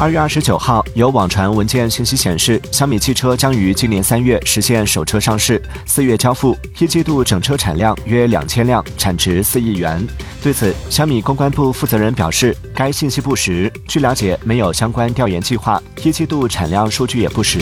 二月二十九号有网传文件信息显示小米汽车将于今年三月实现首车上市四月交付一季度整车产量约两千辆产值四亿元。对此小米公关部负责人表示该信息不实据了解没有相关调研计划一季度产量数据也不实。